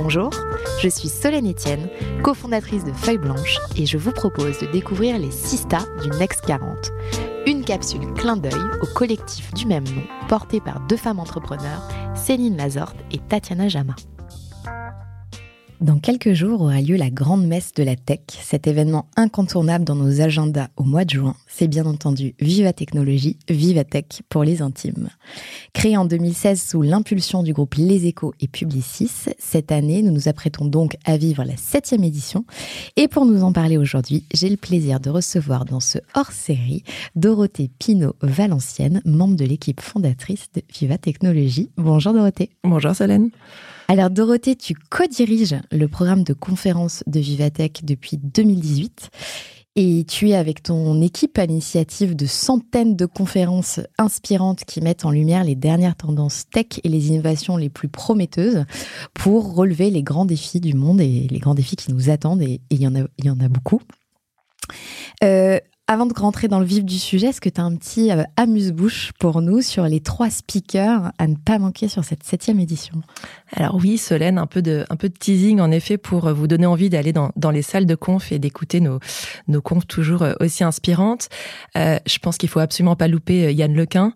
Bonjour, je suis Solène Etienne, cofondatrice de Feuille Blanche et je vous propose de découvrir les Sista du Next 40. Une capsule clin d'œil au collectif du même nom porté par deux femmes entrepreneurs, Céline Lazorte et Tatiana Jama. Dans quelques jours aura lieu la grande messe de la tech, cet événement incontournable dans nos agendas au mois de juin. C'est bien entendu Viva Technologie, Viva Tech pour les intimes. Créé en 2016 sous l'impulsion du groupe Les Échos et Publicis, cette année, nous nous apprêtons donc à vivre la septième édition. Et pour nous en parler aujourd'hui, j'ai le plaisir de recevoir dans ce hors-série Dorothée Pinot-Valencienne, membre de l'équipe fondatrice de Viva Technologie. Bonjour Dorothée. Bonjour Solène. Alors Dorothée, tu co-diriges le programme de conférences de Vivatech depuis 2018 et tu es avec ton équipe à l'initiative de centaines de conférences inspirantes qui mettent en lumière les dernières tendances tech et les innovations les plus prometteuses pour relever les grands défis du monde et les grands défis qui nous attendent et il y en a, beaucoup. Euh, avant de rentrer dans le vif du sujet, est-ce que tu as un petit euh, amuse-bouche pour nous sur les trois speakers à ne pas manquer sur cette septième édition? Alors oui, Solène, un peu de, teasing en effet pour euh, vous donner envie d'aller dans, les salles de conf et d'écouter nos, confs toujours euh, aussi inspirantes. Je pense qu'il faut absolument pas louper Yann Lequin,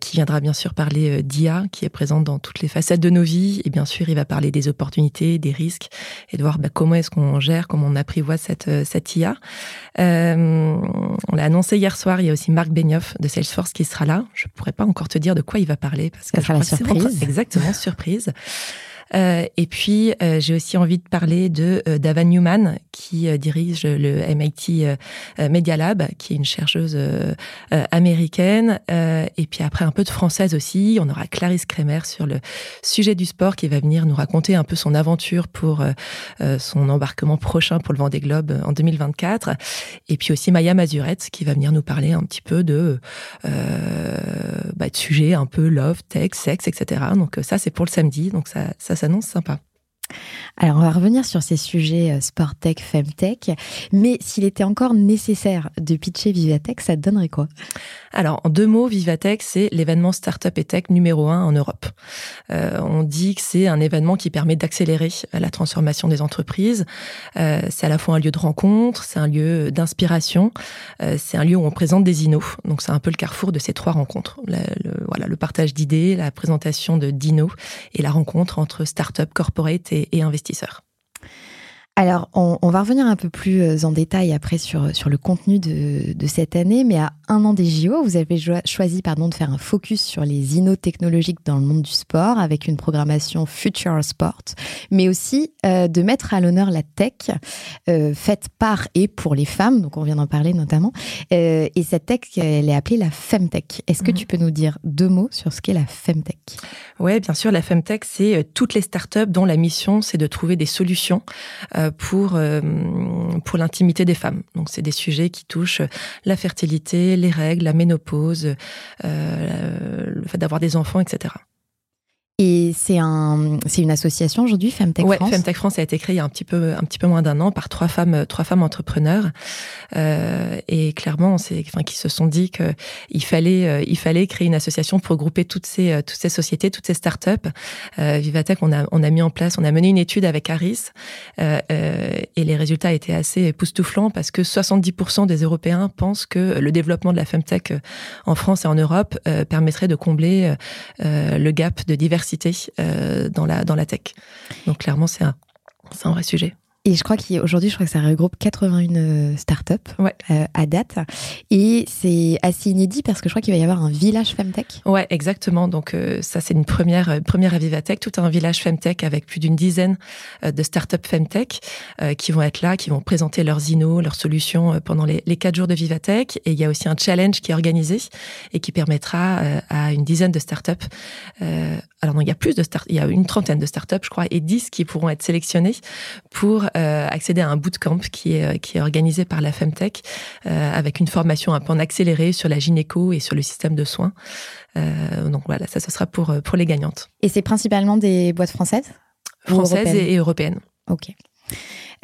qui viendra bien sûr parler d'IA, qui est présente dans toutes les facettes de nos vies. Et bien sûr, il va parler des opportunités, des risques et de voir bah, comment est-ce qu'on gère, comment on apprivoise cette, IA. On l'a annoncé hier soir. Il y a aussi Marc Benioff de Salesforce qui sera là. Je pourrais pas encore te dire de quoi il va parler parce que Ça sera la surprise. exactement surprise. Euh, et puis, euh, j'ai aussi envie de parler de euh, Davan Newman, qui dirige le MIT Media Lab, qui est une chercheuse américaine. et puis après, un peu de française aussi. On aura Clarisse Kremer sur le sujet du sport, qui va venir nous raconter un peu son aventure pour son embarquement prochain pour le Vendée Globe en 2024. Et puis aussi Maya Mazurette, qui va venir nous parler un petit peu de, bah, de sujets un peu love, tech, sexe, etc. Donc ça, c'est pour le samedi. Donc ça, ça s'annonce sympa. Alors, on va revenir sur ces sujets euh, sport tech, femtech, mais s'il était encore nécessaire de pitcher Vivatech, ça donnerait quoi? Alors, en deux mots, Vivatech, c'est l'événement startup et tech numéro un en Europe. Euh, on dit que c'est un événement qui permet d'accélérer la transformation des entreprises. Euh, c'est à la fois un lieu de rencontre, c'est un lieu d'inspiration, euh, c'est un lieu où on présente des innos. Donc, c'est un peu le carrefour de ces trois rencontres. Le, voilà, le partage d'idées, la présentation de d'innos et la rencontre entre startup, corporate et, et investisseurs. Alors, on, on, va revenir un peu plus euh, en détail après sur, sur le contenu de, de cette année, mais à un an des JO, vous avez choisi pardon, de faire un focus sur les innos technologiques dans le monde du sport avec une programmation Future Sport, mais aussi euh, de mettre à l'honneur la tech euh, faite par et pour les femmes, donc on vient d'en parler notamment, euh, et cette tech, elle est appelée la Femtech. Est-ce que mmh. tu peux nous dire deux mots sur ce qu'est la Femtech? Oui, bien sûr, la Femtech, c'est euh, toutes les startups dont la mission, c'est de trouver des solutions pour, euh, pour l'intimité des femmes. Donc, c'est des sujets qui touchent la fertilité, les règles, la ménopause, euh, le fait d'avoir des enfants, etc. Et c'est un, c'est une association aujourd'hui, Femtech ouais, France. Femtech France a été créée il y a un petit peu, un petit peu moins d'un an par trois femmes, trois femmes entrepreneurs. Euh, et clairement, c'est, enfin, qui se sont dit que il fallait, euh, il fallait créer une association pour grouper toutes ces, euh, toutes ces sociétés, toutes ces startups. Euh, Vivatech, on a, on a mis en place, on a mené une étude avec Harris, euh, euh, et les résultats étaient assez époustouflants parce que 70% des Européens pensent que le développement de la Femtech en France et en Europe permettrait de combler le gap de diversité euh, dans la dans la tech. Donc clairement c'est un un vrai sujet. Et je crois qu'aujourd'hui, je crois que ça regroupe 81 euh, startups ouais. euh, à date. Et c'est assez inédit parce que je crois qu'il va y avoir un village Femtech. Ouais, exactement. Donc euh, ça, c'est une première euh, première à Vivatech, tout un village Femtech avec plus d'une dizaine de startups Femtech qui vont être là, qui vont présenter leurs innos, leurs solutions pendant les, les quatre jours de Vivatech. Et il y a aussi un challenge qui est organisé et qui permettra à une dizaine de startups. Euh, alors non, il y a plus de start, il y a une trentaine de startups, je crois, et 10 qui pourront être sélectionnées pour euh, accéder à un bootcamp qui est, qui est organisé par la Femtech euh, avec une formation un peu en accéléré sur la gynéco et sur le système de soins. Euh, donc voilà, ça ce sera pour, pour les gagnantes. Et c'est principalement des boîtes françaises Françaises et, et européennes. Ok.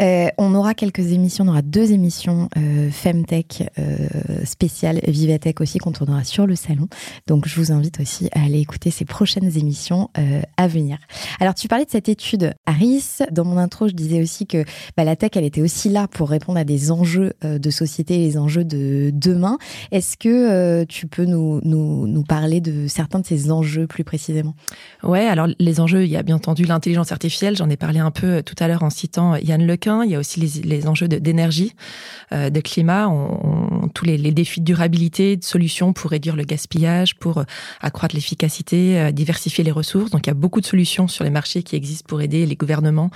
Euh, on aura quelques émissions, on aura deux émissions euh, Femtech euh, spéciales Vivatech aussi qu'on tournera sur le salon. Donc je vous invite aussi à aller écouter ces prochaines émissions euh, à venir. Alors tu parlais de cette étude Harris. Dans mon intro, je disais aussi que bah, la tech, elle était aussi là pour répondre à des enjeux euh, de société, les enjeux de demain. Est-ce que euh, tu peux nous, nous, nous parler de certains de ces enjeux plus précisément? Ouais, alors les enjeux, il y a bien entendu l'intelligence artificielle. J'en ai parlé un peu tout à l'heure en citant Yann Il y a aussi les, enjeux d'énergie, euh, de climat, tous les, défis de durabilité, de solutions pour réduire le gaspillage, pour euh, accroître l'efficacité, euh, diversifier les ressources. Donc il y a beaucoup de solutions sur les marchés qui existent pour aider les gouvernements,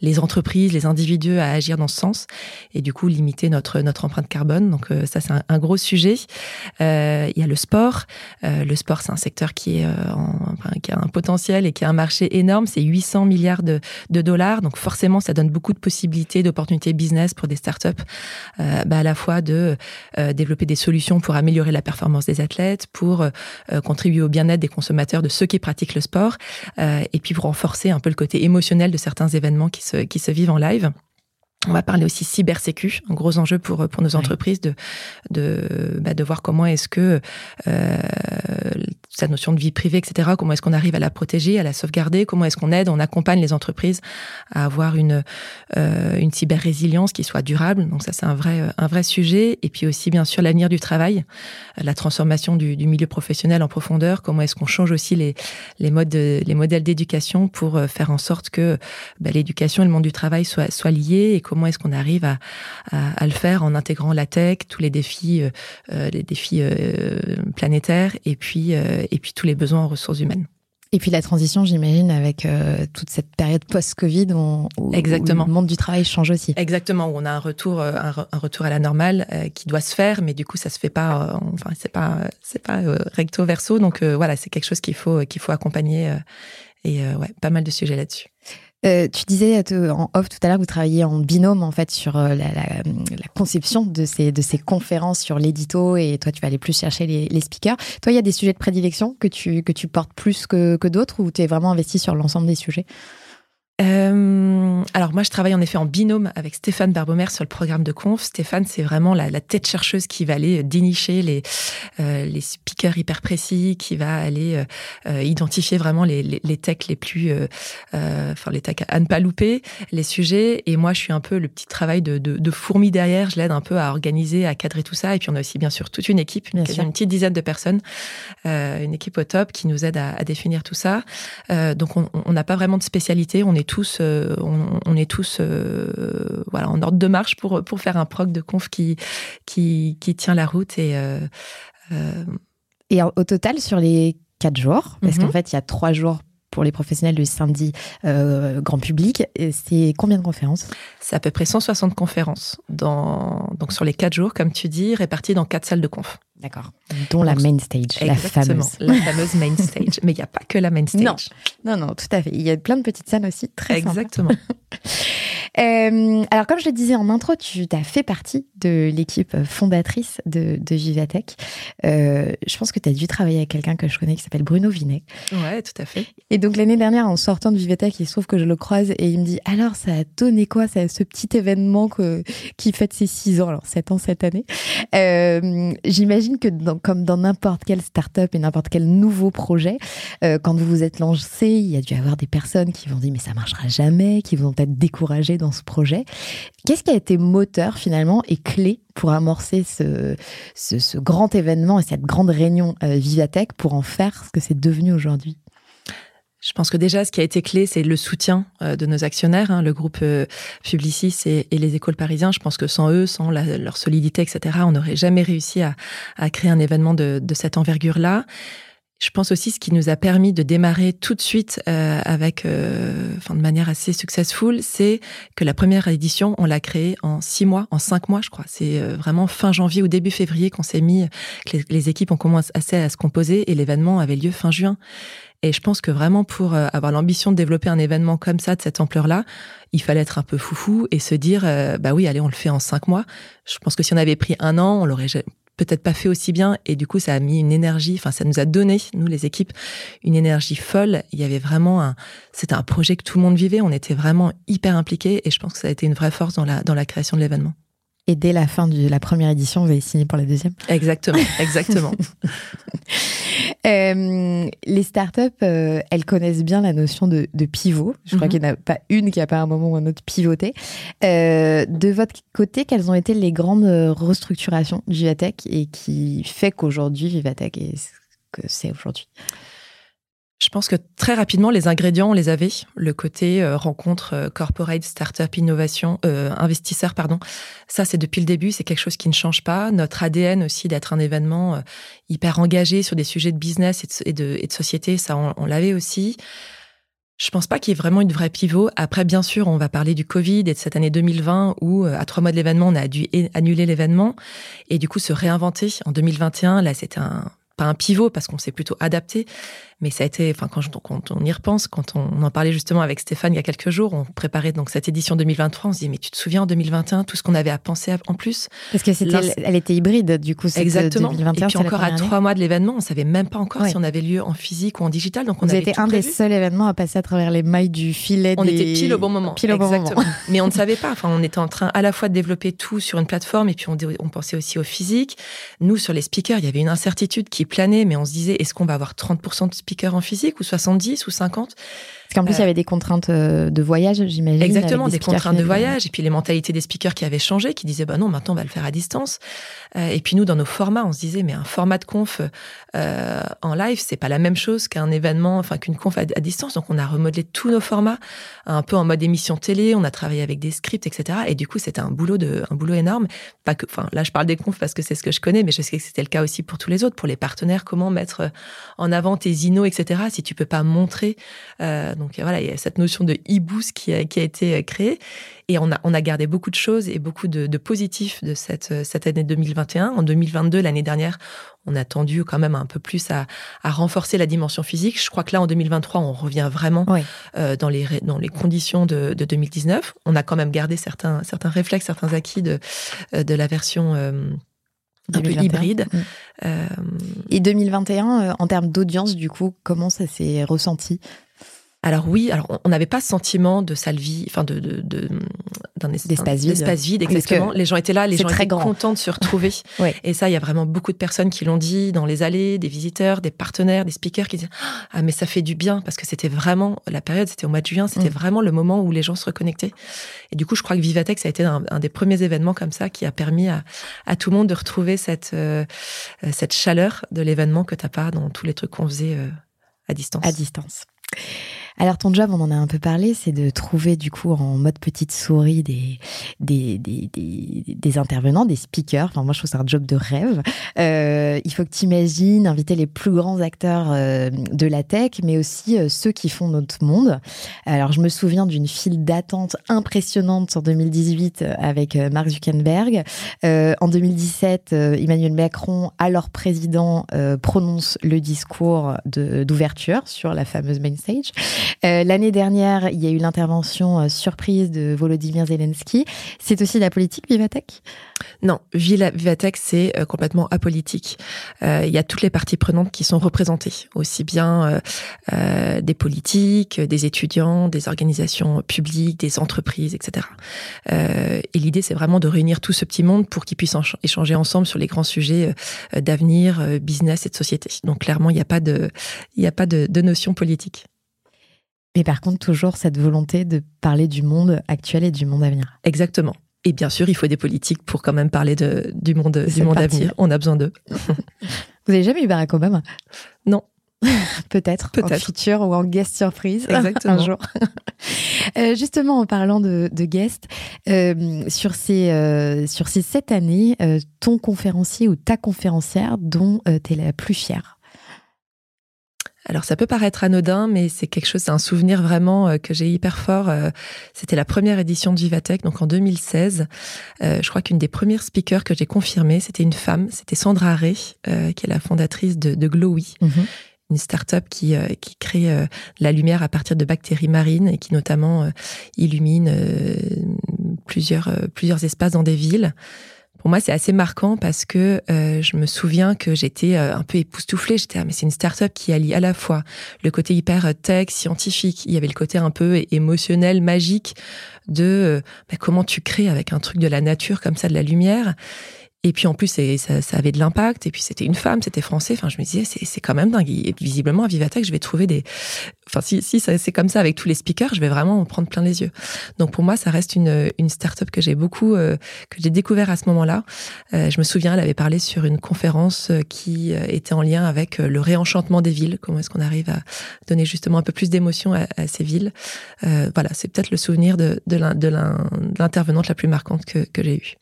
les entreprises, les individus à agir dans ce sens et du coup limiter notre empreinte carbone. Donc ça c'est un, gros sujet. Il y a le sport. le sport c'est un secteur qui a un potentiel et qui a un marché énorme. C'est 800 milliards de dollars. Donc forcément ça donne beaucoup de possibilités d'opportunités business pour des startups, euh, bah, à la fois de euh, développer des solutions pour améliorer la performance des athlètes, pour euh, contribuer au bien-être des consommateurs, de ceux qui pratiquent le sport, et puis pour renforcer un peu le côté émotionnel de certains événements qui se, qui se vivent en live. On va parler aussi cybersécu, un gros enjeu pour pour nos entreprises de de bah, de voir comment est-ce que euh, sa notion de vie privée, etc. Comment est-ce qu'on arrive à la protéger, à la sauvegarder Comment est-ce qu'on aide, on accompagne les entreprises à avoir une euh, une cyber résilience qui soit durable. Donc ça c'est un vrai un vrai sujet. Et puis aussi bien sûr l'avenir du travail, la transformation du, du milieu professionnel en profondeur. Comment est-ce qu'on change aussi les les modes de, les modèles d'éducation pour faire en sorte que bah, l'éducation et le monde du travail soient soient liés et comment est-ce qu'on arrive à, à, à, le faire en intégrant la tech, tous les défis, euh, les défis euh, planétaires et puis, euh, et puis tous les besoins en ressources humaines. Et puis la transition, j'imagine, avec euh, toute cette période post-Covid où, où, Exactement. où, le monde du travail change aussi. Exactement, où on a un retour, un, un retour à la normale euh, qui doit se faire, mais du coup, ça se fait pas. Euh, enfin, c'est pas, c'est pas recto verso. Donc voilà, c'est quelque chose qu'il faut, qu'il faut accompagner. et ouais, pas mal de sujets là-dessus. Euh, tu disais en off tout à l'heure que vous travailliez en binôme en fait sur la, la, la conception de ces, de ces conférences sur l'édito et toi tu vas aller plus chercher les, les, speakers. Toi il y a des sujets de prédilection que tu, que tu portes plus que, que d'autres ou tu es vraiment investi sur l'ensemble des sujets? Euh, alors moi, je travaille en effet en binôme avec Stéphane Barbomer sur le programme de conf. Stéphane, c'est vraiment la, la, tête chercheuse qui va aller dénicher les, euh, les speakers hyper précis, qui va aller euh, identifier vraiment les, les, les, techs les plus, euh, enfin les techs à ne pas louper, les sujets. Et moi, je suis un peu le petit travail de, de, de fourmi derrière. Je l'aide un peu à organiser, à cadrer tout ça. Et puis on a aussi bien sûr toute une équipe, bien sûr. une petite dizaine de personnes, euh, une équipe au top qui nous aide à, à définir tout ça. donc on n'a pas vraiment de spécialité. On est tous, euh, on, on, est tous, euh, voilà, en ordre de marche pour pour faire un proc de conf qui qui, qui tient la route et euh, et au total sur les quatre jours, parce mm -hmm. qu'en fait il y a trois jours pour les professionnels du samedi euh, grand public. C'est combien de conférences? C'est à peu près 160 conférences dans, donc sur les quatre jours, comme tu dis, réparties dans quatre salles de conf. D'accord. Dont la main stage, la fameuse. La fameuse main stage. Mais il n'y a pas que la main stage. Non. non, non, tout à fait. Il y a plein de petites salles aussi très Exactement. euh, alors, comme je le disais en intro, tu as fait partie de l'équipe fondatrice de, de Vivatech. Euh, je pense que tu as dû travailler avec quelqu'un que je connais qui s'appelle Bruno Vinet. Ouais, tout à fait. Et donc, l'année dernière, en sortant de Vivatech, il se trouve que je le croise et il me dit Alors, ça a donné quoi, ça, ce petit événement que, qui fête ses six ans, alors sept ans cette année? Euh, J'imagine que dans, comme dans n'importe quelle start-up et n'importe quel nouveau projet, euh, quand vous vous êtes lancé, il y a dû avoir des personnes qui vont dire mais ça marchera jamais, qui vont être découragées dans ce projet. Qu'est-ce qui a été moteur finalement et clé pour amorcer ce, ce, grand événement et cette grande réunion euh, Vivatech pour en faire ce que c'est devenu aujourd'hui? Je pense que déjà, ce qui a été clé, c'est le soutien euh, de nos actionnaires, hein, le groupe euh, Publicis et, les écoles parisiens. Je pense que sans eux, sans leur solidité, etc., on n'aurait jamais réussi à, créer un événement de, cette envergure-là. Je pense aussi ce qui nous a permis de démarrer tout de suite euh, avec, enfin de manière assez successful, c'est que la première édition, on l'a créée en six mois, en cinq mois, je crois. C'est vraiment fin janvier ou début février qu'on s'est mis, que les, équipes ont commencé à se composer et l'événement avait lieu fin juin. Et je pense que vraiment pour euh, avoir l'ambition de développer un événement comme ça, de cette ampleur-là, il fallait être un peu foufou et se dire, euh, bah oui, allez, on le fait en cinq mois. Je pense que si on avait pris un an, on l'aurait peut-être pas fait aussi bien. Et du coup, ça a mis une énergie, enfin, ça nous a donné, nous, les équipes, une énergie folle. Il y avait vraiment un, c'était un projet que tout le monde vivait. On était vraiment hyper impliqués et je pense que ça a été une vraie force dans la, dans la création de l'événement. Et dès la fin de la première édition, vous avez signé pour la deuxième Exactement, exactement. euh, les startups, euh, elles connaissent bien la notion de, pivot. Je crois mhm. qu'il n'y en a pas une qui n'a pas un moment ou un autre pivoté. Euh, de votre côté, quelles ont été les grandes restructurations de Vivatech et qui fait qu'aujourd'hui, Vivatech est ce que c'est aujourd'hui? Je pense que très rapidement, les ingrédients, on les avait. Le côté euh, rencontre euh, corporate, startup, innovation, euh, investisseur, pardon. Ça, c'est depuis le début, c'est quelque chose qui ne change pas. Notre ADN aussi d'être un événement euh, hyper engagé sur des sujets de business et de, et de, société, ça, on, l'avait aussi. Je pense pas qu'il y ait vraiment une vraie pivot. Après, bien sûr, on va parler du Covid et de cette année 2020 où, à trois mois de l'événement, on a dû annuler l'événement et du coup se réinventer. En 2021, là, c'était un, pas un pivot parce qu'on s'est plutôt adapté, mais ça a été, enfin, quand, quand, on y repense, quand on en parlait justement avec Stéphane il y a quelques jours, on préparait donc cette édition 2023, on se dit, mais tu te souviens en 2021, tout ce qu'on avait à penser en plus? Parce que c'était, elle était hybride, du coup, c'était Exactement. 2021, et puis encore à trois mois de l'événement, on savait même pas encore si on avait lieu en physique ou en digital. Donc on Vous avait été un des seuls événements à passer à travers les mailles du filet. On était pile au bon moment. Pile au bon moment. mais on ne savait pas. Enfin, on était en train à la fois de développer tout sur une plateforme et puis on, on pensait aussi au physique. Nous, sur les speakers, il y avait une incertitude qui planait, mais on se disait, est-ce qu'on va avoir 30% de speakers en physique ou 70 ou 50 parce qu'en plus, il y avait des contraintes euh, de voyage, j'imagine. Exactement, des, contraintes de voyage, et puis les mentalités des speakers qui avaient changé, qui disaient, bah non, maintenant on va le faire à distance. Euh, et puis nous, dans nos formats, on se disait, mais un format de conf euh, en live, c'est pas la même chose qu'un événement, enfin qu'une conf à, distance. Donc on a remodelé tous nos formats, un peu en mode émission télé, on a travaillé avec des scripts, etc. Et du coup, c'était un boulot de, un boulot énorme. Pas que, enfin là, je parle des confs parce que c'est ce que je connais, mais je sais que c'était le cas aussi pour tous les autres, pour les partenaires, comment mettre en avant tes inos, etc. Si tu peux pas montrer, donc voilà, il y a cette notion de e-boost qui a, qui a été euh, créée. Et on a, on a gardé beaucoup de choses et beaucoup de, de positifs de cette, euh, cette année 2021. En 2022, l'année dernière, on a tendu quand même un peu plus à, à, renforcer la dimension physique. Je crois que là, en 2023, on revient vraiment euh, dans, les, dans les conditions de, de, 2019. On a quand même gardé certains, certains réflexes, certains acquis de, de la version... Euh, un peu hybride. Mm. Et 2021, en termes d'audience, du coup, comment ça s'est ressenti? Alors oui, alors on n'avait pas ce sentiment de salle vide, enfin de, d'un espace vide. vide, exactement. Les gens étaient là, les gens étaient contents de se retrouver. Et ça, il y a vraiment beaucoup de personnes qui l'ont dit dans les allées, des visiteurs, des partenaires, des speakers qui disaient ah mais ça fait du bien parce que c'était vraiment la période, c'était au mois de juin, c'était mm. vraiment le moment où les gens se reconnectaient. Et du coup, je crois que Vivatech ça a été un, des premiers événements comme ça qui a permis à, à tout le monde de retrouver cette euh, cette chaleur de l'événement que t'as pas dans tous les trucs qu'on faisait euh, à distance. À distance. Alors ton job, on en a un peu parlé, c'est de trouver du coup en mode petite souris des, des, des, des, intervenants, des speakers. Enfin moi je trouve c'est un job de rêve. Euh, il faut que tu inviter les plus grands acteurs euh, de la tech, mais aussi euh, ceux qui font notre monde. Alors je me souviens d'une file d'attente impressionnante en 2018 avec Mark Zuckerberg. en 2017, Emmanuel Macron, alors président, prononce le discours d'ouverture sur la fameuse main stage. Euh, l'année dernière, il y a eu l'intervention euh, surprise de Volodymyr Zelensky. C'est aussi la politique, Vivatech? Non, Vivatech, c'est euh, complètement apolitique. il y a toutes les parties prenantes qui sont représentées, aussi bien des politiques, des étudiants, des organisations publiques, des entreprises, etc. et l'idée, c'est vraiment de réunir tout ce petit monde pour qu'ils puissent échanger ensemble sur les grands sujets d'avenir, business et de société. Donc clairement, il n'y a pas de, il n'y a pas de, de notion politique. Mais par contre, toujours cette volonté de parler du monde actuel et du monde à venir. Exactement. Et bien sûr, il faut des politiques pour quand même parler de, du monde, du monde à venir. On a besoin d'eux. Vous n'avez jamais eu Barack Obama? Non. Peut-être, Peut en futur ou en guest surprise Exactement. un jour. Euh, justement, en parlant de, de guest, euh, sur, ces, euh, sur ces sept années, euh, ton conférencier ou ta conférencière dont tu es la plus fière Alors ça peut paraître anodin, mais c'est quelque chose, c'est un souvenir vraiment euh, que j'ai hyper fort. Euh, C'était la première édition de Vivatech, donc en 2016. Euh, je crois qu'une des premières speakers que j'ai confirmées, c'était une femme, c'était Sandra Ray, qui est la fondatrice de, de Glowy, une start-up qui, euh, qui crée euh, la lumière à partir de bactéries marines et qui notamment euh, illumine plusieurs, plusieurs espaces dans des villes. Pour moi, c'est assez marquant parce que euh, je me souviens que j'étais euh, un peu époustouflée. J'étais, ah, mais c'est une start-up qui allie à la fois le côté hyper euh, tech, scientifique. Il y avait le côté un peu émotionnel, magique de bah, comment tu crées avec un truc de la nature comme ça, de la lumière. Et puis en plus, ça, avait de l'impact. Et puis c'était une femme, c'était français. Enfin, je me disais, c'est quand même dingue. Et visiblement, à Vivatech, je vais trouver des. Enfin, si, si c'est comme ça avec tous les speakers, je vais vraiment en prendre plein les yeux. Donc pour moi, ça reste une, une start-up que j'ai beaucoup, euh, que j'ai découvert à ce moment-là. Euh, je me souviens, elle avait parlé sur une conférence euh, qui était en lien avec le réenchantement des villes. Comment est-ce qu'on arrive à donner justement un peu plus d'émotion à, ces villes? Voilà, c'est peut-être le souvenir de, de l'in- de l'in- de l'intervenante la plus marquante que, que j'ai eue.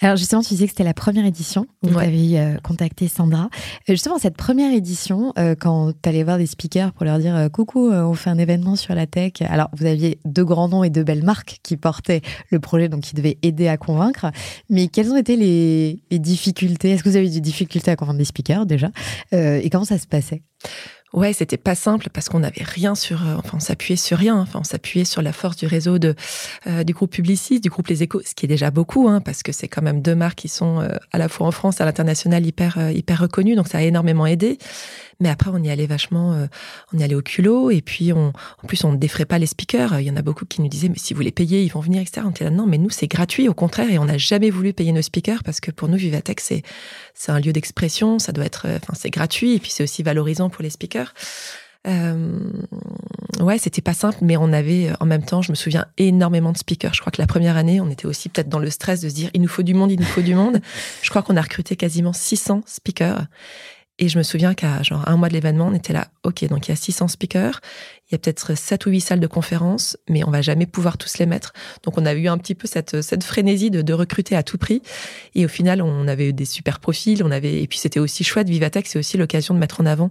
Alors justement, tu disais que c'était la première édition Ouais. tu avais euh, contacté Sandra. Euh, justement, cette première édition, euh, quand tu allais voir des speakers pour leur dire euh, coucou, on fait un événement sur la tech. Alors, vous aviez deux grands noms et deux belles marques qui portaient le projet, donc qui devaient aider à convaincre. Mais quelles ont été les, les difficultés? Est-ce que vous avez eu des difficultés à convaincre des speakers déjà? Et comment ça se passait? Ouais, c'était pas simple parce qu'on n'avait rien sur, euh, enfin, on s'appuyait sur rien. Enfin, on s'appuyait sur la force du réseau de euh, du groupe Publicis, du groupe Les Échos, ce qui est déjà beaucoup, hein, parce que c'est quand même deux marques qui sont euh, à la fois en France, à l'international, hyper euh, hyper reconnues. Donc ça a énormément aidé. Mais après, on y allait vachement, euh, on y allait au culot. Et puis, on, en plus, on ne défrait pas les speakers. Il y en a beaucoup qui nous disaient, mais si vous les payez, ils vont venir, etc. On était là, non, mais nous, c'est gratuit, au contraire. Et on n'a jamais voulu payer nos speakers parce que pour nous, Vivatech, c'est c'est un lieu d'expression. Ça doit être, euh, enfin, c'est gratuit. Et puis, c'est aussi valorisant pour les speakers. Euh, ouais, c'était pas simple, mais on avait en même temps, je me souviens, énormément de speakers. Je crois que la première année, on était aussi peut-être dans le stress de se dire, il nous faut du monde, il nous faut du monde. Je crois qu'on a recruté quasiment 600 speakers. Et je me souviens qu'à genre un mois de l'événement, on était là, ok, donc il y a 600 speakers, il y a peut-être 7 ou 8 salles de conférence, mais on va jamais pouvoir tous les mettre. Donc on a eu un petit peu cette, cette frénésie de, recruter à tout prix. Et au final, on avait eu des super profils, on avait, et puis c'était aussi chouette, Vivatech, c'est aussi l'occasion de mettre en avant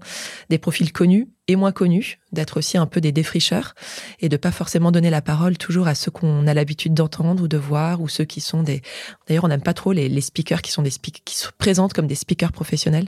des profils connus et moins connus, d'être aussi un peu des défricheurs et de pas forcément donner la parole toujours à ceux qu'on a l'habitude d'entendre ou de voir ou ceux qui sont des. D'ailleurs, on n'aime pas trop les, les speakers qui sont des speak- qui se présentent comme des speakers professionnels.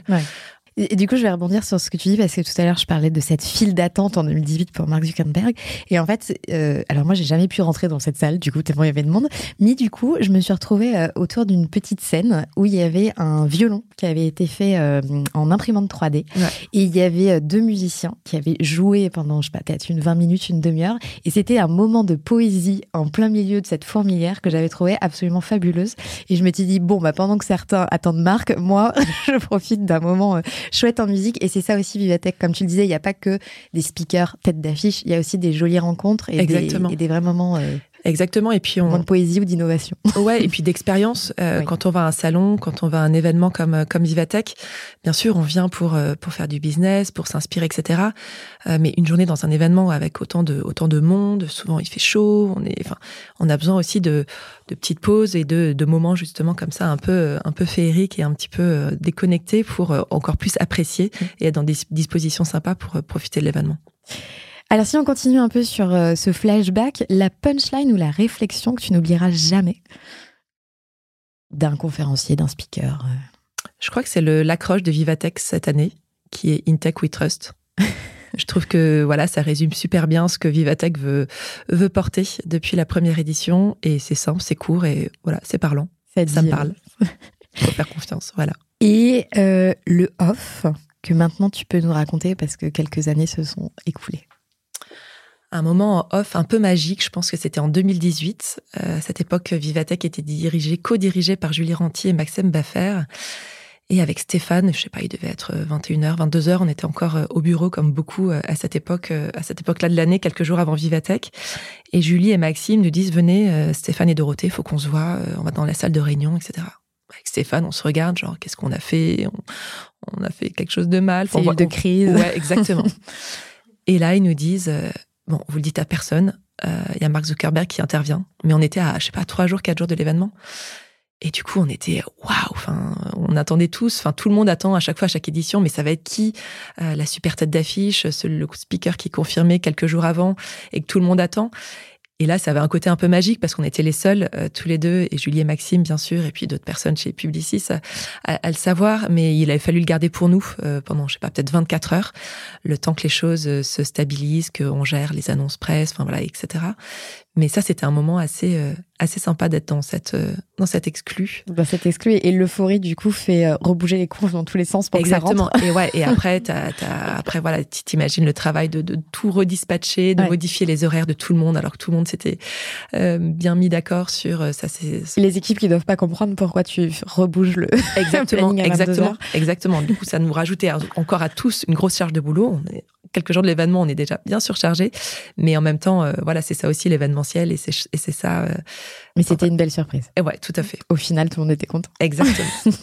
Et et du coup, je vais rebondir sur ce que tu dis parce que tout à l'heure, je parlais de cette file d'attente en 2018 pour Mark Zuckerberg. Et en fait, euh, alors moi, j'ai jamais pu rentrer dans cette salle, du coup, tellement il y avait de monde. Mais du coup, je me suis retrouvée euh, autour d'une petite scène où il y avait un violon qui avait été fait euh, en imprimante 3D. Ouais. Et il y avait deux musiciens qui avaient joué pendant, je sais pas, peut-être une 20 minutes, une demi-heure. Et c'était un moment de poésie en plein milieu de cette fourmilière que j'avais trouvé absolument fabuleuse. Et je me suis dit, bon, bah, pendant que certains attendent Marc, moi, je profite d'un moment euh, chouette en musique. Et c'est ça aussi Vivatech. Comme tu le disais, il n'y a pas que des speakers tête d'affiche, il y a aussi des jolies rencontres et, des, Exactement. et des vrais moments, euh, Exactement. Et puis on, de poésie ou d'innovation. ouais, et puis d'expérience. Euh, Oui. Quand on va à un salon, quand on va à un événement comme euh, comme Vivatech, bien sûr, on vient pour euh, pour faire du business, pour s'inspirer, etc. Euh, mais une journée dans un événement avec autant de autant de monde, souvent il fait chaud. On est, enfin, on a besoin aussi de de petites pauses et de de moments justement comme ça, un peu euh, un peu féeriques et un petit peu déconnectés pour encore plus apprécier et être dans des dispositions sympas pour profiter de l'événement. Alors si on continue un peu sur euh, ce flashback, la punchline ou la réflexion que tu n'oublieras jamais d'un conférencier, d'un speaker. euh? Je crois que c'est l'accroche de Vivatech cette année, qui est In Tech We Trust. Je trouve que voilà, ça résume super bien ce que Vivatech veut veut porter depuis la première édition, et c'est simple, c'est court et voilà, c'est parlant. Ça, Ça me euh, parle. Faut faire confiance, voilà. Et euh, le off que maintenant tu peux nous raconter parce que quelques années se sont écoulées. Un moment en off un peu magique, je pense que c'était en 2018. Euh, à cette époque, Vivatech était dirigé, co-dirigé par Julie Ranty et Maxime Baffer. Et avec Stéphane, je sais pas, il devait être 21h, 22h, on était encore euh, au bureau comme beaucoup euh, à cette époque, à cette époque-là de l'année, quelques jours avant Vivatech. Et Julie et Maxime nous disent, venez, Stéphane et Dorothée, faut qu'on se voit, on va dans la salle de réunion, etc. Avec Stéphane, on se regarde, genre, qu'est-ce qu'on a fait? On, on a fait quelque chose de mal. C'est de crise. Ouais, exactement. et là, ils nous disent, euh, bon, vous le dites à personne, il y a Mark Zuckerberg qui intervient, mais on était à, je sais pas, trois jours, quatre jours de l'événement. Et du coup, on était waouh. Enfin, on attendait tous. Enfin, tout le monde attend à chaque fois, à chaque édition. Mais ça va être qui? La super tête d'affiche, le speaker qui confirmait quelques jours avant et que tout le monde attend. Et là, ça avait un côté un peu magique parce qu'on était les seuls, euh, tous les deux, et Julie et Maxime, bien sûr, et puis d'autres personnes chez Publicis à, le savoir. Mais il avait fallu le garder pour nous euh, pendant, je sais pas, peut-être 24 heures, le temps que les choses euh, se stabilisent, qu'on gère les annonces presse, enfin voilà, etc. Mais ça, c'était un moment assez, euh, assez sympa d'être dans cette, euh, dans cette exclu. Dans cette exclu. Et l'euphorie, du coup, fait euh, rebouger les courbes dans tous les sens pour Exactement. que ça rentre. Et ouais, et après, t'as, après, voilà, tu t'imagines le travail de, de tout redispatcher, de modifier les horaires de tout le monde, alors que tout le monde s'était bien mis d'accord sur ça. C'est, Les équipes qui doivent pas comprendre pourquoi tu rebouges le exactement, exactement, exactement. Du coup, ça nous rajoutait encore à tous une grosse charge de boulot. On est, quelques jours de l'événement, on est déjà bien surchargé, mais en même temps, voilà, c'est ça aussi l'événement et c'est ça. Euh, Mais c'était une belle surprise. Et ouais, tout à fait. Au final, tout le monde était content. Exactement.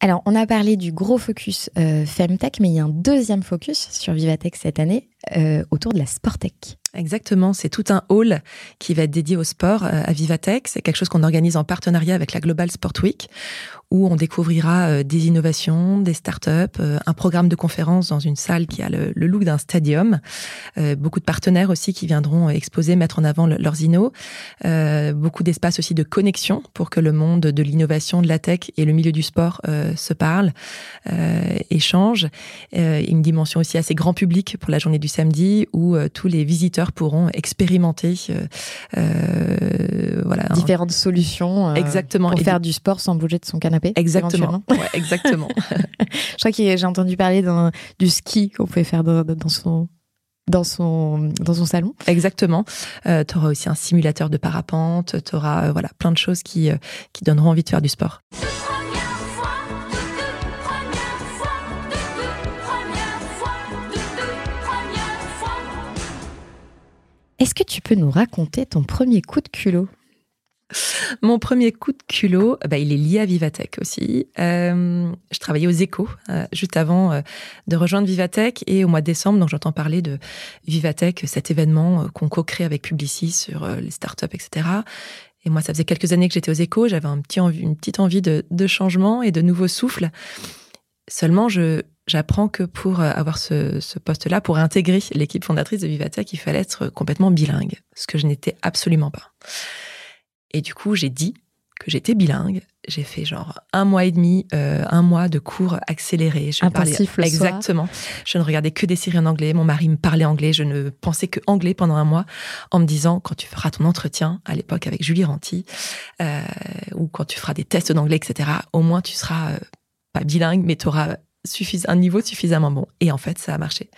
Alors, on a parlé du gros focus euh, Femtech, mais il y a un deuxième focus sur Vivatech cette année euh, autour de la Sportech. Exactement, c'est tout un hall qui va être dédié au sport euh, à Vivatech. C'est quelque chose qu'on organise en partenariat avec la Global Sport Week, où on découvrira euh, des innovations, des startups, euh, un programme de conférences dans une salle qui a le, look d'un stadium, beaucoup de partenaires aussi qui viendront exposer, mettre en avant leurs innos, beaucoup d'espace aussi de connexion pour que le monde de l'innovation, de la tech et le milieu du sport se parlent, échangent. une dimension aussi assez grand public pour la journée du samedi, où tous les visiteurs pourront expérimenter euh, euh, voilà différentes solutions euh, exactement. pour faire du sport sans bouger de son canapé exactement exactement je crois que j'ai entendu parler du ski qu'on pouvait faire dans, son dans son dans son salon. Exactement. tu auras aussi un simulateur de parapente. Tu auras voilà plein de choses qui qui donneront envie de faire du sport. Est-ce que tu peux nous raconter ton premier coup de culot? Mon premier coup de culot, bah, il est lié à Vivatech aussi. Euh, je travaillais aux échos euh, juste avant euh, de rejoindre Vivatech et au mois de décembre, donc j'entends parler de Vivatech, cet événement qu'on co-crée avec Publicis sur les startups, etc. Et moi, ça faisait quelques années que j'étais aux échos, j'avais une petite envie de, changement et de nouveaux souffles. Seulement, j'apprends que pour euh, avoir ce, ce poste-là, pour intégrer l'équipe fondatrice de Vivatech, il fallait être complètement bilingue, ce que je n'étais absolument pas. Et du coup, j'ai dit que j'étais bilingue. J'ai fait genre un mois et demi, euh, un mois de cours accélérés. Je Intensif parlais, exactement. Je ne regardais que des séries en anglais. Mon mari me parlait anglais. Je ne pensais que anglais pendant un mois, en me disant quand tu feras ton entretien à l'époque avec Julie Ranty, euh, ou quand tu feras des tests d'anglais, etc. Au moins tu seras euh, pas bilingue, mais tu auras un niveau suffisamment bon. Et en fait, ça a marché.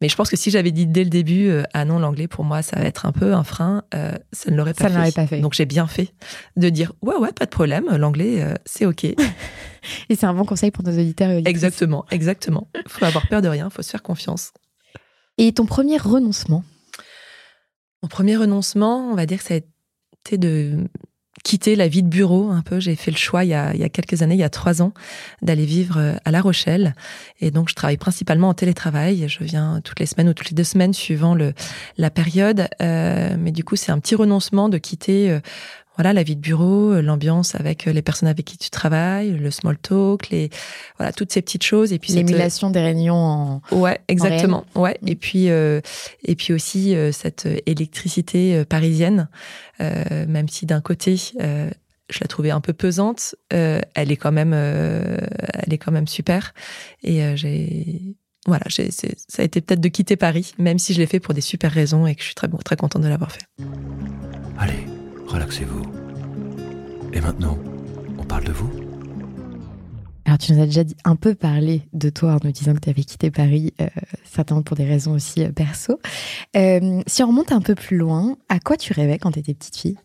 Mais je pense que si j'avais dit dès le début, euh, ah non, l'anglais pour moi, ça va être un peu un frein, euh, ça ne l'aurait pas, fait. pas fait. Donc j'ai bien fait de dire, ouais, ouais, pas de problème, l'anglais, euh, c'est OK. Et c'est un bon conseil pour nos auditeurs et Exactement, exactement. faut avoir peur de rien, faut se faire confiance. Et ton premier renoncement? Mon premier renoncement, on va dire que ça a été de quitter la vie de bureau un peu. J'ai fait le choix il y, a, il y a quelques années, il y a trois ans, d'aller vivre euh, à La Rochelle. Et donc, je travaille principalement en télétravail. Je viens toutes les semaines ou toutes les deux semaines suivant le, la période. Euh, mais du coup, c'est un petit renoncement de quitter euh, voilà la vie de bureau, euh, l'ambiance avec euh, les personnes avec qui tu travailles, le small talk, les voilà toutes ces petites choses. Et puis l'émulation des réunions en ouais exactement. ouais. Mm. et puis euh, et puis aussi cette électricité parisienne même si d'un côté je la trouvais un peu pesante, elle est quand même elle est quand même super. Et j'ai voilà, j'ai, ça a été peut-être de quitter Paris, même si je l'ai fait pour des super raisons et que je suis très, très contente de l'avoir fait. Allez, relaxez-vous. Et maintenant, on parle de vous alors, tu nous as déjà dit, un peu parlé de toi en nous disant que tu avais quitté Paris, euh, certainement pour des raisons aussi euh, perso. Euh, si on remonte un peu plus loin, à quoi tu rêvais quand tu étais petite fille?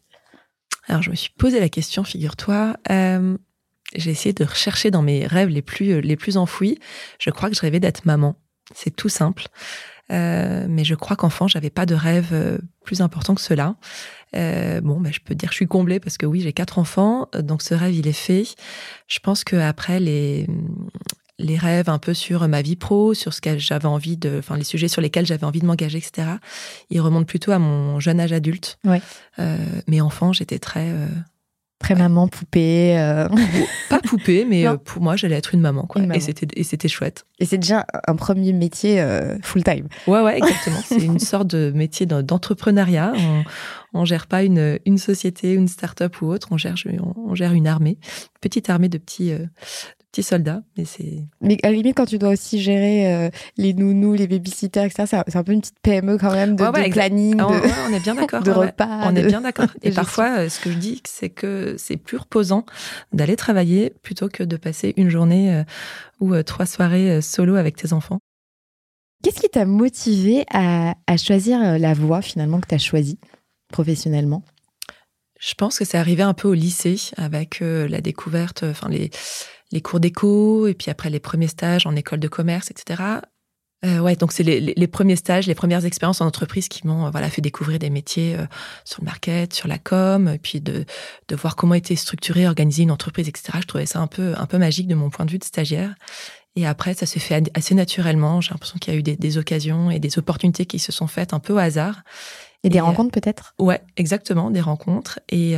Alors, je me suis posé la question, figure-toi. j'ai essayé de rechercher dans mes rêves les plus, les plus enfouis. Je crois que je rêvais d'être maman. C'est tout simple. Mais je crois qu'enfant, j'avais pas de rêve plus important que cela. Euh, bon, ben, je peux dire que je suis comblée parce que oui, j'ai quatre enfants, donc ce rêve il est fait. Je pense que après les les rêves un peu sur ma vie pro, sur ce que j'avais envie de, enfin les sujets sur lesquels j'avais envie de m'engager, etc. Ils remontent plutôt à mon jeune âge adulte. Ouais. Euh, mais enfant, j'étais très euh, Très maman, poupée. euh. pas poupée, mais Non. euh, pour moi, j'allais être une maman, quoi. Une maman. Et c'était et c'était chouette. Et c'est déjà un premier métier euh, full-time. Ouais, ouais, exactement. C'est une sorte de métier d'en- d'entrepreneuriat. On, on gère pas une, une société, une start-up ou autre. On gère, on, on gère une armée, petite armée de petits, euh, soldats. Mais c'est Mais à la limite, quand tu dois aussi gérer euh, les nounous, les babysitters, etc., c'est un- peu une petite PME quand même de, Ouais, ouais, de exact. planning, Ah, de, ouais, on est bien d'accord. de repas. On est bien d'accord. Et parfois, euh, ce que je dis, c'est que c'est plus reposant d'aller travailler plutôt que de passer une journée euh, ou trois soirées solo avec tes enfants. Qu'est-ce qui t'a motivé à, à choisir la voie finalement que tu as choisie professionnellement? Je pense que c'est arrivé un peu au lycée avec la découverte, enfin les, les cours d'éco et puis après les premiers stages en école de commerce, etc. Euh, ouais, donc c'est les, les- les premiers stages, les premières expériences en entreprise qui m'ont euh, voilà fait découvrir des métiers euh, sur le market, sur la com, et puis de, de voir comment était structurée, organisée une entreprise, etc. Je trouvais ça un peu un peu magique de mon point de vue de stagiaire. Et après, ça s'est fait assez naturellement. J'ai l'impression qu'il y a eu des, des occasions et des opportunités qui se sont faites un peu au hasard. Et des Et, euh, rencontres peut-être? Ouais, exactement, des rencontres. Et,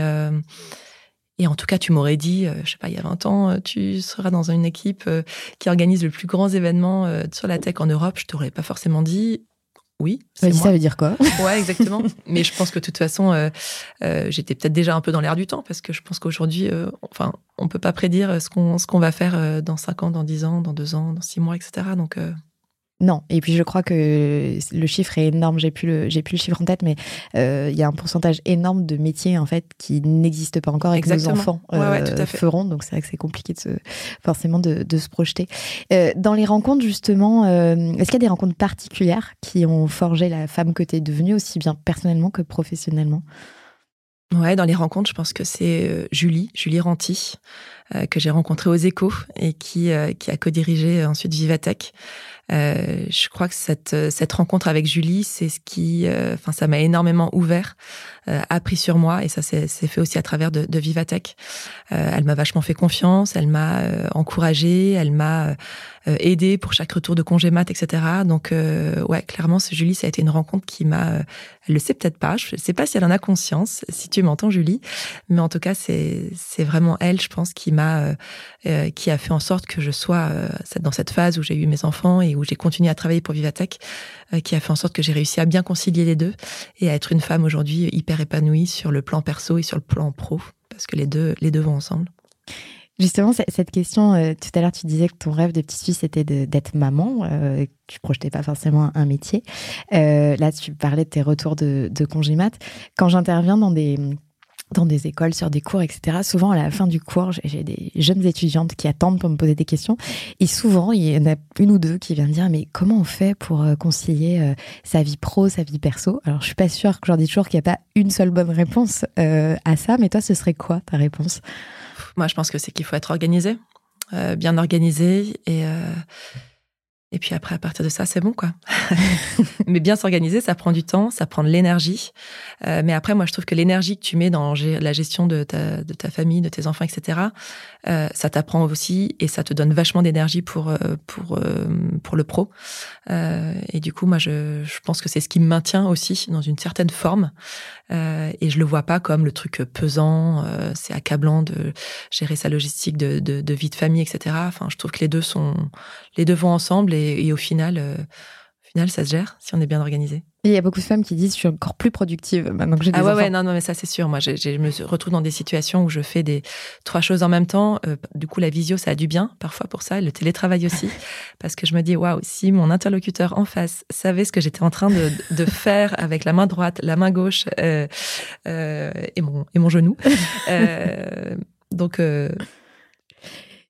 et en tout cas, tu m'aurais dit, euh, je sais pas, il y a 20 ans, euh, tu seras dans une équipe euh, qui organise le plus grand événement sur la tech en Europe. Je t'aurais pas forcément dit oui, c'est Vas-y, moi. ça veut dire quoi? Ouais, exactement. Mais je pense que de toute façon, euh, euh, j'étais peut-être déjà un peu dans l'air du temps parce que je pense qu'aujourd'hui, euh, enfin, on peut pas prédire ce qu'on ce qu'on va faire dans 5 ans, dans 10 ans, dans 2 ans, dans 6 mois, etc. Donc, euh, Non. Et puis je crois que le chiffre est énorme. J'ai plus le, j'ai plus le chiffre en tête, mais euh, il y a un pourcentage énorme de métiers en fait qui n'existent pas encore et que nos Exactement. enfants Ouais, euh, tout à fait. feront. Donc c'est vrai que c'est compliqué de se, forcément de, de se projeter. Euh, dans les rencontres justement, est-ce qu'il y a des rencontres particulières qui ont forgé la femme que tu es devenue aussi bien personnellement que professionnellement? Ouais, dans les rencontres, je pense que c'est Julie, Julie Ranty, euh, que j'ai rencontrée aux Échos et qui, euh, qui a co-dirigé ensuite Vivatech. Euh, je crois que cette, euh, cette rencontre avec Julie, c'est ce qui, euh, enfin, ça m'a énormément ouvert, euh, appris sur moi, et ça s'est fait aussi à travers de, de Vivatech. Elle m'a vachement fait confiance, elle m'a encouragée, elle m'a aidée pour chaque retour de congé mat, etc. Donc, ouais, clairement, ce Julie, ça a été une rencontre qui m'a, elle le sait peut-être pas, je sais pas si elle en a conscience, si tu m'entends, Julie, mais en tout cas, c'est c'est vraiment elle, je pense, qui m'a, qui a fait en sorte que je sois dans cette phase où j'ai eu mes enfants et où j'ai continué à travailler pour Vivatech, euh, qui a fait en sorte que j'ai réussi à bien concilier les deux et à être une femme aujourd'hui hyper épanouie sur le plan perso et sur le plan pro, parce que les deux, les deux vont ensemble. Justement, cette question, euh, tout à l'heure, tu disais que ton rêve de petite fille, c'était d'être maman. Euh, tu projetais pas forcément un métier. Euh, là, tu parlais de tes retours de, de congé mat. Quand j'interviens dans des dans des écoles, sur des cours, etc. Souvent, à la fin du cours, j'ai- des jeunes étudiantes qui attendent pour me poser des questions. Et souvent, il y en a une ou deux qui viennent me dire, mais comment on fait pour euh, concilier euh, sa vie pro, sa vie perso? Alors, je suis pas sûre que je leur dis toujours qu'il n'y a pas une seule bonne réponse euh, à ça. Mais toi, ce serait quoi ta réponse? Moi, je pense que c'est qu'il faut être organisé, bien organisé et et puis après, à partir de ça, c'est bon, quoi. mais bien s'organiser, ça prend du temps, ça prend de l'énergie. Euh, mais après, moi, je trouve que l'énergie que tu mets dans la gestion de ta, famille, de tes enfants, etc., euh, ça t'apprend aussi et ça te donne vachement d'énergie pour, euh, le pro. Et du coup, moi, je, pense que c'est ce qui me maintient aussi dans une certaine forme. Et je le vois pas comme le truc pesant, c'est accablant de gérer sa logistique de, vie de famille, etc. Enfin, je trouve que les deux sont, les deux vont ensemble et au final, euh, au final, ça se gère si on est bien organisé. Et Il y a beaucoup de femmes qui disent je suis encore plus productive maintenant que j'ai des Ah ouais, enfants. ouais, non, non, mais ça c'est sûr. Moi, je me retrouve dans des situations où je fais des trois choses en même temps. Euh, du coup, la visio, ça a du bien parfois pour ça, le télétravail aussi, parce que je me dis waouh, si mon interlocuteur en face savait ce que j'étais en train de, de faire avec la main droite, la main gauche euh, euh, et mon et mon genou. Donc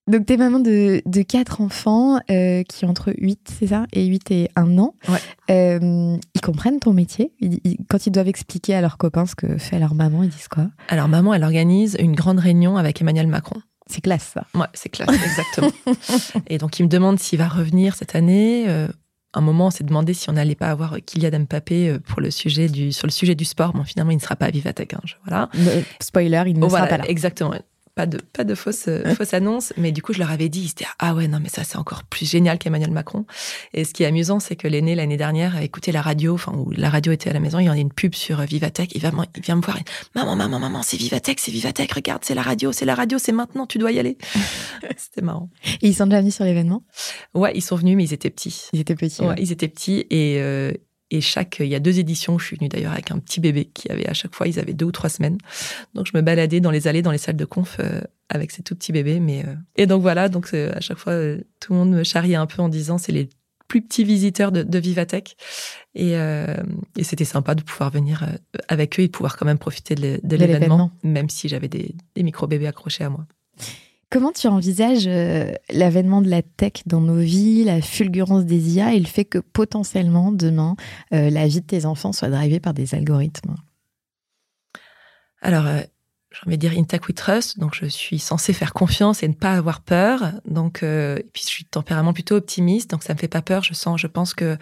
Donc, t'es maman de, de quatre enfants euh, qui ont entre 8, c'est ça, et 8 et 1 an. Ouais. Euh, ils comprennent ton métier Ils- ils- Quand ils doivent expliquer à leurs copains ce que fait leur maman, ils disent quoi? Alors maman, elle organise une grande réunion avec Emmanuel Macron. C'est classe, ça. Ouais, c'est clair, exactement. et donc, il me demande s'il va revenir cette année. Euh, un moment, on s'est demandé si on n'allait pas avoir Kylian Mbappé pour le sujet du, sur le sujet du sport. Bon, finalement, il ne sera pas à Vivatech. Hein, je- voilà. Mais, spoiler, il ne Oh, sera voilà, pas là. Exactement. Pas de pas de fausse fausse annonce, mais du coup je leur avais dit, ils étaient ah ouais non mais ça c'est encore plus génial qu'Emmanuel Macron. Et ce qui est amusant, c'est que l'aîné l'année dernière a écouté la radio, enfin où la radio était à la maison, il y en a une pub sur Vivatech, il va il vient me voir, maman maman maman c'est Vivatech, c'est Vivatech, regarde c'est la radio, c'est la radio, c'est maintenant, tu dois y aller. C'était marrant. Et ils sont déjà venus sur l'événement? Ouais, ils sont venus, mais ils étaient petits. Ils étaient petits. Ouais, ils étaient petits et euh, et chaque, il y a deux éditions, je suis venue d'ailleurs avec un petit bébé qui avait à chaque fois, ils avaient deux ou trois semaines. Donc je me baladais dans les allées, dans les salles de conf euh, avec ces tout petits bébés. Mais euh, et donc voilà, donc à chaque fois, euh, tout le monde me charriait un peu en disant c'est les plus petits visiteurs de, de Vivatech. Et, et c'était sympa de pouvoir venir avec eux et de pouvoir quand même profiter de, l'événement, même si j'avais des, des micro-bébés accrochés à moi. Comment tu envisages euh, l'avènement de la tech dans nos vies, la fulgurance des IA et le fait que potentiellement demain, euh, la vie de tes enfants soit drivée par des algorithmes? Alors, euh, j'ai envie de dire in tech we trust, donc je suis censée faire confiance et ne pas avoir peur. Donc, et puis je suis tempérament plutôt optimiste, donc ça me fait pas peur. Je sens, je pense que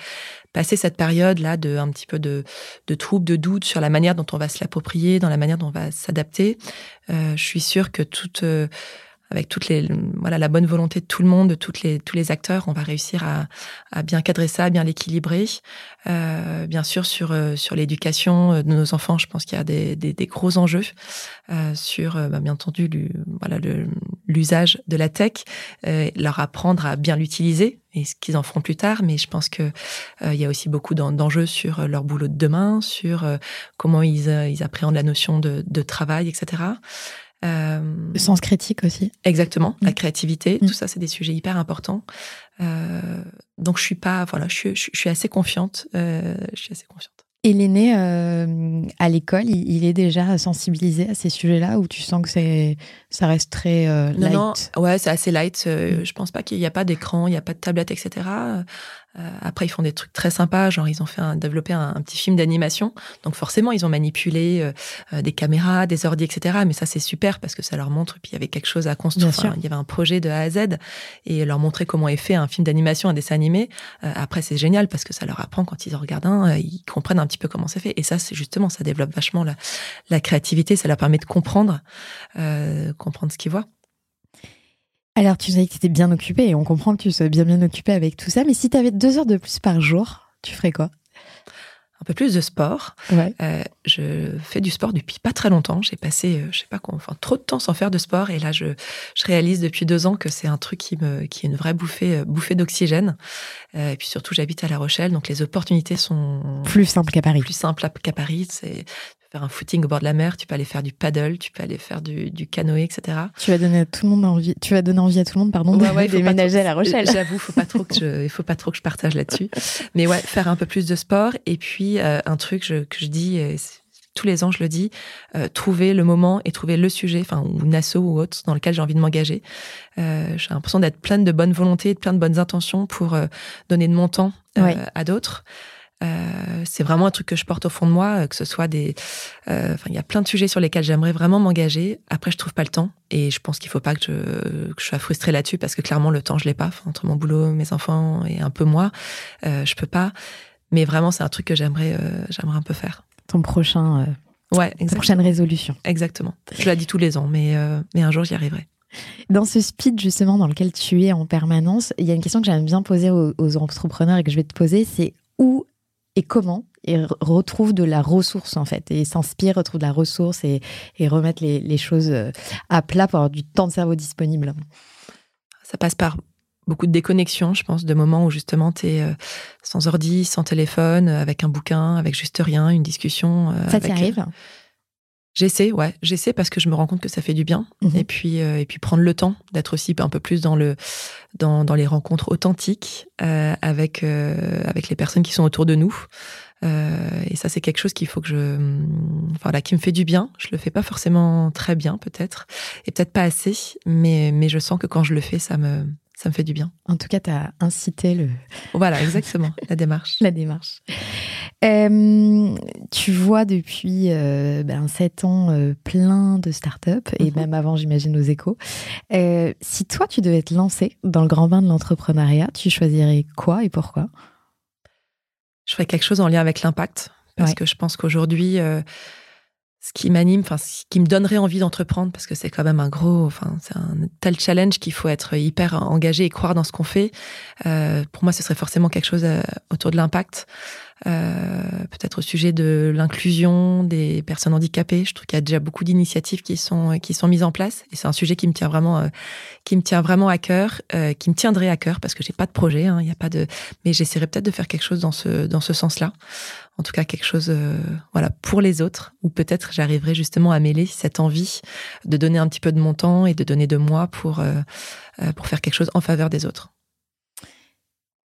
passer cette période là de un petit peu de, de trouble, de doute sur la manière dont on va se l'approprier, dans la manière dont on va s'adapter, je suis sûre que toute avec toute les voilà la bonne volonté de tout le monde, de toutes les tous les acteurs, on va réussir à, à bien cadrer ça, à bien l'équilibrer. Euh, bien sûr sur euh, sur l'éducation de nos enfants, je pense qu'il y a des, des, des gros enjeux euh, sur euh, bah, bien entendu voilà l'usage de la tech, euh, leur apprendre à bien l'utiliser et ce qu'ils en feront plus tard. Mais je pense que il y a aussi beaucoup d'enjeux sur leur boulot de demain, sur comment ils ils appréhendent la notion de, de travail, etc. Euh, le sens critique aussi. Exactement, la mm. créativité, mm. tout ça, c'est des sujets hyper importants. Euh, donc je suis pas, voilà, je suis, je suis assez confiante. Euh, je suis assez confiante. Et l'aîné euh, à l'école, il, est déjà sensibilisé à ces sujets-là ou tu sens que c'est ça reste très euh, light non, non, ouais, c'est assez light. Euh, mm. Je pense pas qu'il n'y a pas d'écran, il n'y a pas de tablette, etc. Euh, après, ils font des trucs très sympas, genre ils ont fait un, développé un, petit film d'animation. Donc forcément, ils ont manipulé euh, euh, des caméras, des ordi, etc. Mais ça, c'est super parce que ça leur montre. Puis il y avait quelque chose à construire. il y avait un projet de A à Z et leur montrer comment est fait un film d'animation, un dessin animé. après, c'est génial parce que ça leur apprend quand ils en regardent un, ils comprennent un petit peu comment c'est fait. Et ça, c'est justement, ça développe vachement la, la, créativité. Ça leur permet de comprendre, comprendre ce qu'ils voient. Alors, tu disais que tu étais bien occupé et on comprend que tu sois bien bien occupé avec tout ça. Mais si tu avais deux heures de plus par jour, tu ferais quoi? Un peu plus de sport. Euh, je fais du sport depuis pas très longtemps. J'ai passé, euh, je sais pas quoi, enfin trop de temps sans faire de sport, et là je, je réalise depuis deux ans que c'est un truc qui me, qui est une vraie bouffée, euh, bouffée d'oxygène. et puis surtout, j'habite à La Rochelle, donc les opportunités sont plus simples qu'à Paris. Plus simples qu'à Paris. C'est faire un footing au bord de la mer, tu peux aller faire du paddle, tu peux aller faire du, du canoë, etc. Tu vas donner à tout le monde envie, tu vas donner envie à tout le monde, pardon, de déménager à La Rochelle. J'avoue, faut pas trop que je, il faut pas trop que je partage là-dessus. Mais ouais, faire un peu plus de sport et puis euh, un truc je, que je dis tous les ans, je le dis, euh, trouver le moment et trouver le sujet, enfin, ou une asso ou autre, dans lequel j'ai envie de m'engager. Euh, j'ai l'impression d'être pleine de bonne volonté, de plein de bonnes intentions pour euh, donner de mon temps à d'autres. Euh, c'est vraiment un truc que je porte au fond de moi, euh, que ce soit des. Euh, enfin, il y a plein de sujets sur lesquels j'aimerais vraiment m'engager. Après, je trouve pas le temps, et je pense qu'il faut pas que je, que je sois frustrée là-dessus parce que clairement le temps je l'ai pas. entre mon boulot, mes enfants et un peu moi, je peux pas. Mais vraiment, c'est un truc que j'aimerais, j'aimerais un peu faire. Ton prochain. ouais, ta prochaine résolution. Exactement. Je la dis tous les ans, mais mais un jour j'y arriverai. Dans ce speed justement dans lequel tu es en permanence, il y a une question que j'aime bien poser aux, aux entrepreneurs et que je vais te poser, c'est où et comment et retrouve de la ressource en fait et s'inspire, retrouve de la ressource et, et remettre les, les, choses euh, à plat pour avoir du temps de cerveau disponible. Ça passe par beaucoup de déconnexion, je pense, de moments où justement tu es euh, sans ordi, sans téléphone, avec un bouquin, avec juste rien, une discussion. Euh, ça t'arrive J'essaie, ouais, j'essaie parce que je me rends compte que ça fait du bien. Mhm. Et puis, euh, et puis prendre le temps d'être aussi un peu plus dans le, dans, dans les rencontres authentiques euh, avec euh, avec les personnes qui sont autour de nous. Euh, et ça, c'est quelque chose qu'il faut que je, enfin là, qui me fait du bien. Je le fais pas forcément très bien, peut-être, et peut-être pas assez, mais mais je sens que quand je le fais, ça me ça me fait du bien. En tout cas, tu as incité le. Voilà, exactement, la démarche. La démarche. Euh, tu vois depuis euh, ben, 7 ans euh, plein de startups, et mhm. même avant, j'imagine, aux échos. Euh, si toi, tu devais te lancer dans le grand bain de l'entrepreneuriat, tu choisirais quoi et pourquoi? Je ferais quelque chose en lien avec l'impact, parce que je pense qu'aujourd'hui, ce qui m'anime, enfin, ce qui me donnerait envie d'entreprendre, parce que c'est quand même un gros, enfin, c'est un tel challenge qu'il faut être hyper engagé et croire dans ce qu'on fait. Euh, pour moi, ce serait forcément quelque chose euh, autour de l'impact, peut-être au sujet de l'inclusion des personnes handicapées. Je trouve qu'il y a déjà beaucoup d'initiatives qui sont qui sont mises en place, et c'est un sujet qui me tient vraiment, qui me tient vraiment à cœur, qui me tiendrait à cœur, parce que j'ai pas de projet, hein, il n'y a pas de, mais j'essaierai peut-être de faire quelque chose dans ce dans ce sens-là en tout cas quelque chose euh, voilà pour les autres ou peut-être j'arriverai justement à mêler cette envie de donner un petit peu de mon temps et de donner de moi pour euh, euh, pour faire quelque chose en faveur des autres.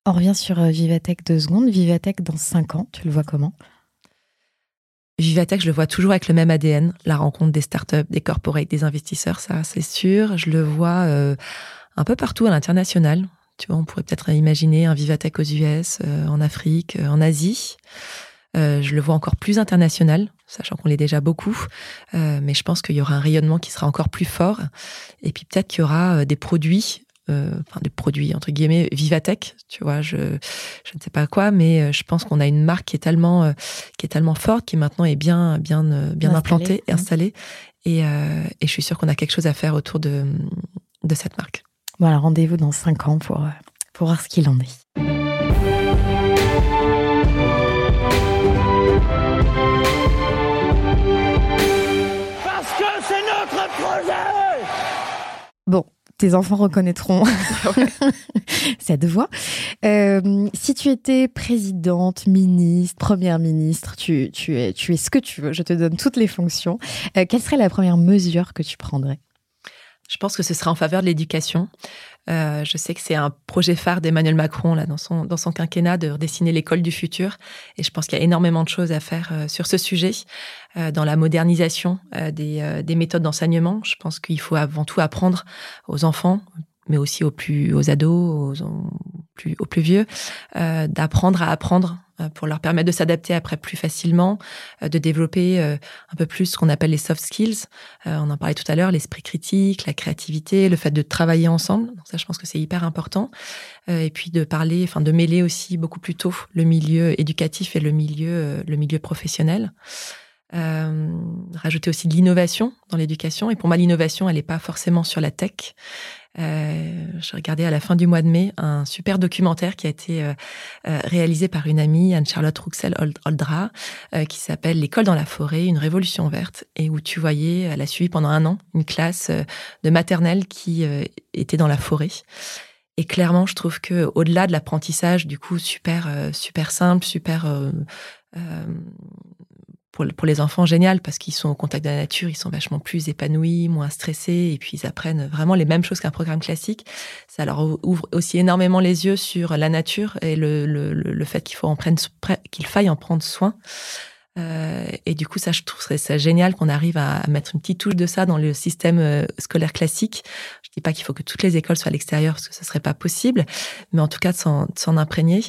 On revient sur Vivatech deux secondes. Vivatech dans cinq ans, tu le vois comment? Vivatech, je le vois toujours avec le même ADN, la rencontre des startups, des corporates, des investisseurs, ça c'est sûr. Je le vois un peu partout à l'international. Tu vois, on pourrait peut-être imaginer un Vivatech aux US, en Afrique, en Asie. Euh, je le vois encore plus international, sachant qu'on l'est déjà beaucoup, euh, mais je pense qu'il y aura un rayonnement qui sera encore plus fort. Et puis peut-être qu'il y aura euh, des produits, enfin des produits entre guillemets Vivatech, tu vois. Je je ne sais pas quoi, mais je pense qu'on a une marque qui est tellement qui est tellement forte, qui maintenant est bien bien bien implantée et installée. Et, et je suis sûre qu'on a quelque chose à faire autour de de cette marque. Voilà, rendez-vous dans cinq ans pour pour voir ce qu'il en est. Bon, tes enfants reconnaîtront cette voix. Euh, si tu étais présidente, ministre, première ministre, tu, es, tu es ce que tu veux, je te donne toutes les fonctions. Euh, quelle serait la première mesure que tu prendrais? Je pense que ce sera en faveur de l'éducation. Euh, je sais que c'est un projet phare d'Emmanuel Macron là dans son dans son quinquennat de redessiner l'école du futur et je pense qu'il y a énormément de choses à faire euh, sur ce sujet dans la modernisation des, des méthodes d'enseignement. Je pense qu'il faut avant tout apprendre aux enfants mais aussi aux plus aux ados, aux, plus aux plus vieux, d'apprendre à apprendre euh, pour leur permettre de s'adapter après plus facilement, euh, de développer euh, un peu plus ce qu'on appelle les soft skills. On en parlait tout à l'heure, l'esprit critique, la créativité, le fait de travailler ensemble. Ça, je pense que c'est hyper important. Et puis de parler, enfin de mêler aussi beaucoup plus tôt le milieu éducatif et le milieu, le milieu professionnel. Euh, rajouter aussi de l'innovation dans l'éducation. Et pour moi, l'innovation, elle n'est pas forcément sur la tech. Euh, je regardais à la fin du mois de mai un super documentaire qui a été euh, euh, réalisé par une amie, Anne-Charlotte Ruxel Oldra, qui s'appelle L'école dans la forêt, une révolution verte, et où tu voyais, elle a suivi pendant un an une classe de maternelle qui était dans la forêt. Et clairement, je trouve que au-delà de l'apprentissage, du coup, super, super simple, super pour, les enfants génial parce qu'ils sont au contact de la nature, ils sont vachement plus épanouis, moins stressés et puis ils apprennent vraiment les mêmes choses qu'un programme classique. Ça leur ouvre aussi énormément les yeux sur la nature et le, le, le fait qu'il faut en prendre qu'il faille en prendre soin. Euh, et du coup, ça, je trouverais ça génial qu'on arrive à, mettre une petite touche de ça dans le système euh, scolaire classique. Je dis pas qu'il faut que toutes les écoles soient à l'extérieur parce que ce serait pas possible, mais en tout cas de s'en imprégner.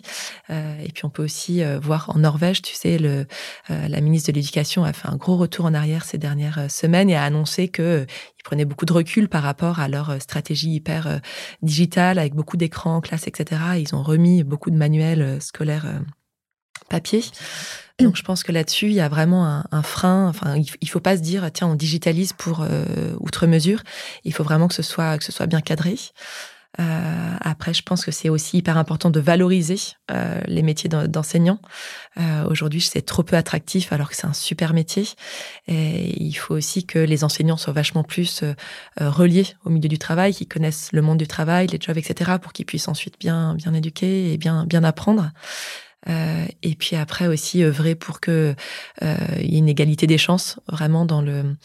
Euh, et puis on peut aussi voir en Norvège, tu sais, la ministre de l'Éducation a fait un gros retour en arrière ces dernières semaines et a annoncé que ils prenaient beaucoup de recul par rapport à leur stratégie hyper digitale avec beaucoup d'écrans en classe, etc. Ils ont remis beaucoup de manuels scolaires papier. Donc je pense que là-dessus, il y a vraiment un, frein. Enfin, il, faut pas se dire tiens, on digitalise pour euh, outre mesure. Il faut vraiment que ce soit que ce soit bien cadré. Euh, après, je pense que c'est aussi hyper important de valoriser euh, les métiers d'enseignant. Aujourd'hui, c'est trop peu attractif alors que c'est un super métier. Et il faut aussi que les enseignants soient vachement plus reliés au milieu du travail, qu'ils connaissent le monde du travail, les jobs, etc., pour qu'ils puissent ensuite bien bien éduquer et bien bien apprendre. Euh, et puis après aussi œuvrer pour que euh, il y ait une égalité des chances vraiment dans le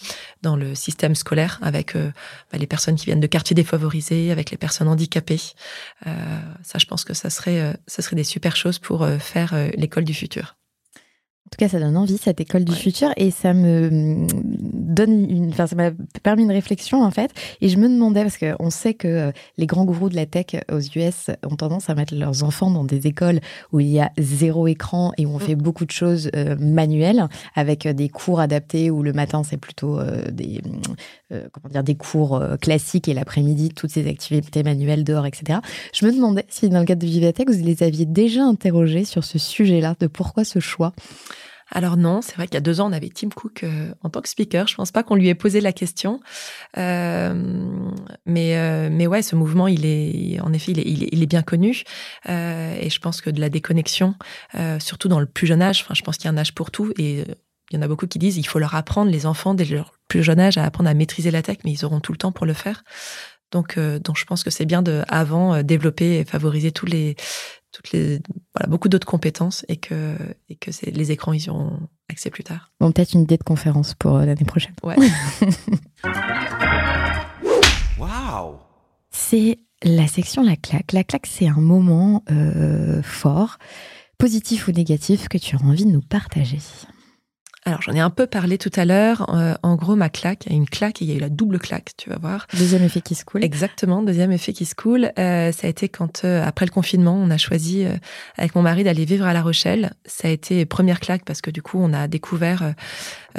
dans le système scolaire avec euh, bah, les personnes qui viennent de quartiers défavorisés, avec les personnes handicapées. Euh, ça, je pense que ça serait ça serait des super choses pour faire l'école du futur. En tout cas, ça donne envie, cette école du futur, et ça me donne une, enfin, ça m'a permis une réflexion, en fait. Et je me demandais, parce qu'on sait que euh, les grands gourous de la tech aux US ont tendance à mettre leurs enfants dans des écoles où il y a zéro écran et où on mm. fait beaucoup de choses euh, manuelles, avec euh, des cours adaptés où le matin, c'est plutôt des, comment dire, des cours classiques et l'après-midi, toutes ces activités manuelles dehors, etc. Je me demandais si, dans le cadre de Vivatech, vous les aviez déjà interrogés sur ce sujet-là, de pourquoi ce choix? Alors non, c'est vrai qu'il y a deux ans, on avait Tim Cook euh, en tant que speaker. Je pense pas qu'on lui ait posé la question, euh, mais euh, mais ouais, ce mouvement, il est en effet, il est, bien connu, et je pense que de la déconnexion, surtout dans le plus jeune âge. Je pense qu'il y a un âge pour tout, et il y en a beaucoup qui disent il faut leur apprendre les enfants dès leur plus jeune âge à apprendre à maîtriser la tech, mais ils auront tout le temps pour le faire. Donc, donc je pense que c'est bien de avant développer et favoriser tous les toutes les, voilà, beaucoup d'autres compétences et que, et que c'est, les écrans, ils auront accès plus tard. Bon, peut-être une idée de conférence pour euh, l'année prochaine. Ouais. Waouh C'est la section La claque. La claque, c'est un moment euh, fort, positif ou négatif, que tu as envie de nous partager. Alors j'en ai un peu parlé tout à l'heure. Euh, en gros, ma claque, il y a une claque et il y a eu la double claque, tu vas voir. Deuxième effet qui se coule. Exactement, deuxième effet qui se coule. Euh, ça a été quand, euh, après le confinement, on a choisi avec mon mari d'aller vivre à La Rochelle. Ça a été première claque parce que du coup, on a découvert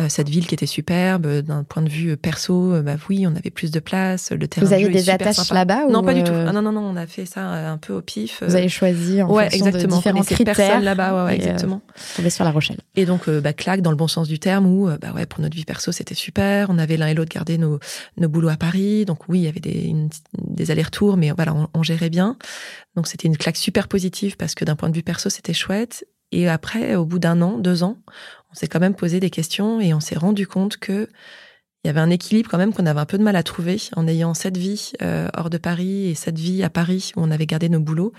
cette ville qui était superbe d'un point de vue perso. bah oui, on avait plus de place. Le terrain Vous avez des attaches là-bas Non, pas du tout. Ah, non, non, non, on a fait ça un peu au pif. Vous avez choisi en ouais, fonction exactement. de différents critères. là-bas, ouais, ouais, exactement. on sur La Rochelle. Et donc, bah, claque dans le bon sens du terme où, euh, bah ouais, pour notre vie perso, c'était super. On avait l'un et l'autre gardé nos, nos boulots à Paris. Donc oui, il y avait des, des allers-retours, mais voilà, on, gérait bien. Donc c'était une claque super positive parce que d'un point de vue perso, c'était chouette. Et après, au bout d'un an, deux ans, on s'est quand même posé des questions et on s'est rendu compte que il y avait un équilibre quand même qu'on avait un peu de mal à trouver en ayant cette vie euh, hors de Paris et cette vie à Paris où on avait gardé nos boulots.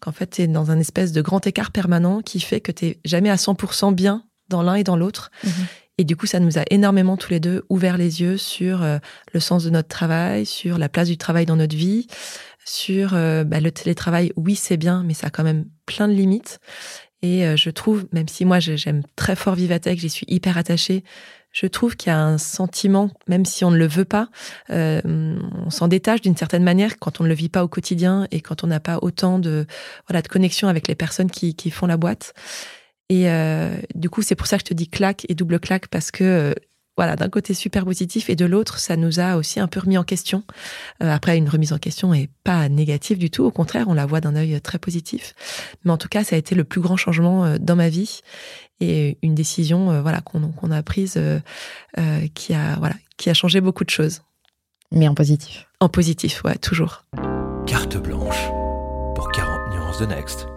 Qu'en fait, tu es dans un espèce de grand écart permanent qui fait que tu jamais à 100% bien dans l'un et dans l'autre. Mhm. Et du coup, ça nous a énormément tous les deux ouvert les yeux sur euh, le sens de notre travail, sur la place du travail dans notre vie, sur euh, bah, le télétravail. Oui, c'est bien, mais ça a quand même plein de limites. Et euh, je trouve, même si moi j'aime très fort Vivatech, j'y suis hyper attachée, je trouve qu'il y a un sentiment, même si on ne le veut pas, on s'en détache d'une certaine manière quand on ne le vit pas au quotidien et quand on n'a pas autant de voilà de connexion avec les personnes qui, qui font la boîte. Et euh, du coup, c'est pour ça que je te dis claque et double claque parce que euh, voilà, d'un côté super positif et de l'autre, ça nous a aussi un peu remis en question. Euh, après, une remise en question est pas négative du tout, au contraire, on la voit d'un œil très positif. Mais en tout cas, ça a été le plus grand changement dans ma vie et une décision, voilà, qu'on a prise qui a voilà, qui a changé beaucoup de choses. Mais en positif. En positif, ouais, toujours. Carte blanche pour 40 nuances de Next.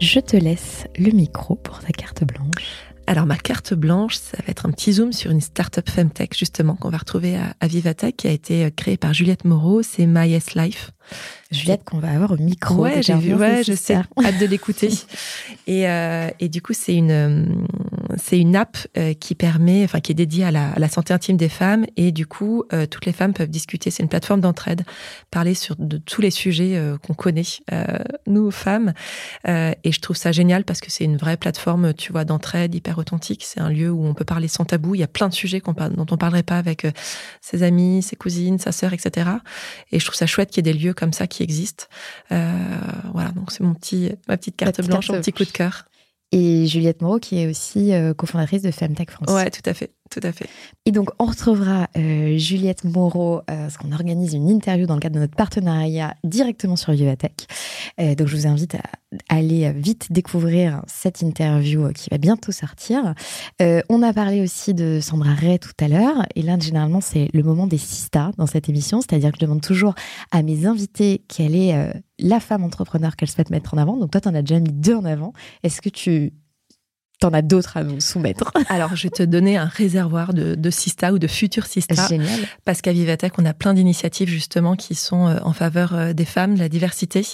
Je te laisse le micro pour ta carte blanche. Alors ma carte blanche, ça va être un petit zoom sur une startup femtech justement qu'on va retrouver à, à, Vivatech qui a été euh, créée par Juliette Moreau, c'est My Life. Juliette qu'on va avoir au micro. Ouais, j'ai vu, ouais, je sais, hâte de l'écouter. et, euh, et du coup, c'est une c'est une app euh, qui permet, enfin qui est dédiée à la, à la, santé intime des femmes et du coup, euh, toutes les femmes peuvent discuter. C'est une plateforme d'entraide, parler sur de tous les sujets euh, qu'on connaît nous femmes. et je trouve ça génial parce que c'est une vraie plateforme, tu vois, d'entraide hyper authentique. C'est un lieu où on peut parler sans tabou. Il y a plein de sujets qu'on dont on parlerait pas avec ses amis, ses cousines, sa sœur, etc. Et je trouve ça chouette qu'il y ait des lieux comme ça qui existent. voilà, donc c'est mon petit, ma petite carte blanche, mon petit coup de cœur. Et Juliette Moreau, qui est aussi euh, cofondatrice de Femtech France. Ouais, tout à fait, tout à fait. Et donc, on retrouvera euh, Juliette Moreau, euh, parce qu'on organise une interview dans le cadre de notre partenariat directement sur Vivatech. Euh, donc, je vous invite à aller vite découvrir cette interview qui va bientôt sortir. on a parlé aussi de Sandra Ray tout à l'heure. Et là, généralement, c'est le moment des sista dans cette émission. C'est-à-dire que je demande toujours à mes invités quelle est la femme entrepreneur qu'elle souhaite mettre en avant. Donc, toi, tu en as déjà mis deux en avant. Est-ce que tu T'en as d'autres à nous soumettre. Alors, je vais te donner un réservoir de, de Sista ou de futurs Sista. Génial. Parce qu'à Vivatech, on a plein d'initiatives justement qui sont euh, en faveur euh, des femmes, de la diversité.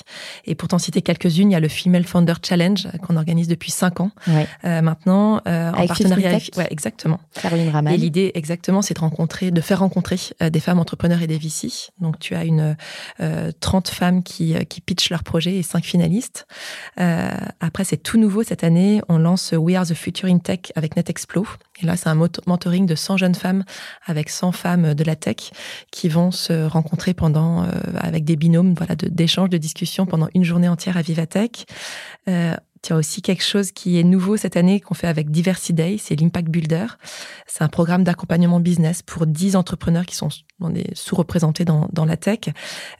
Et pour t'en citer quelques-unes, il y a le Female Founder Challenge euh, qu'on organise depuis cinq ans ouais. euh, maintenant, euh, en partenariat avec... Ouais, exactement. Caroline Raman. Et l'idée, exactement, c'est de rencontrer, de faire rencontrer des femmes entrepreneurs et des VC. Donc, tu as une 30 femmes qui, qui pitchent leur projet et cinq finalistes. après, c'est tout nouveau cette année. On lance We the Future in Tech avec NetExplo. Et là, c'est un mentoring de 100 jeunes femmes avec 100 femmes de la tech qui vont se rencontrer pendant, euh, avec des binômes, voilà, d'échanges, de, discussions pendant une journée entière à Vivatech. Euh, Tu as aussi quelque chose qui est nouveau cette année qu'on fait avec Diversity Day, c'est l'Impact Builder. C'est un programme d'accompagnement business pour 10 entrepreneurs qui sont sous-représentés dans, dans, la tech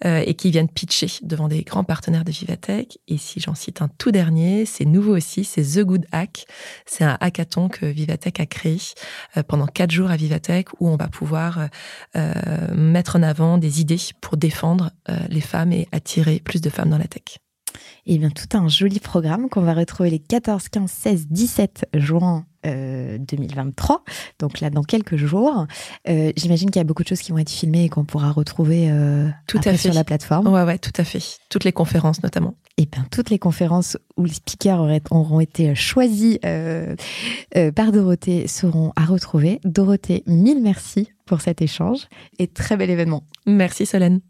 euh, et qui viennent pitcher devant des grands partenaires de Vivatech. Et si j'en cite un tout dernier, c'est nouveau aussi, c'est The Good Hack. C'est un hackathon que Vivatech a créé euh, pendant quatre jours à Vivatech où on va pouvoir euh, mettre en avant des idées pour défendre les femmes et attirer plus de femmes dans la tech. Et eh bien, tout un joli programme qu'on va retrouver les 14, 15, 16, 17 juin 2023. Euh, Donc là, dans quelques jours. Euh, j'imagine qu'il y a beaucoup de choses qui vont être filmées et qu'on pourra retrouver euh, tout à fait. sur la plateforme. Ouais, ouais, tout à fait. Toutes les conférences notamment. Et eh bien, toutes les conférences où les speakers auront été choisis par Dorothée seront à retrouver. Dorothée, mille merci pour cet échange et très bel événement. Merci Solène.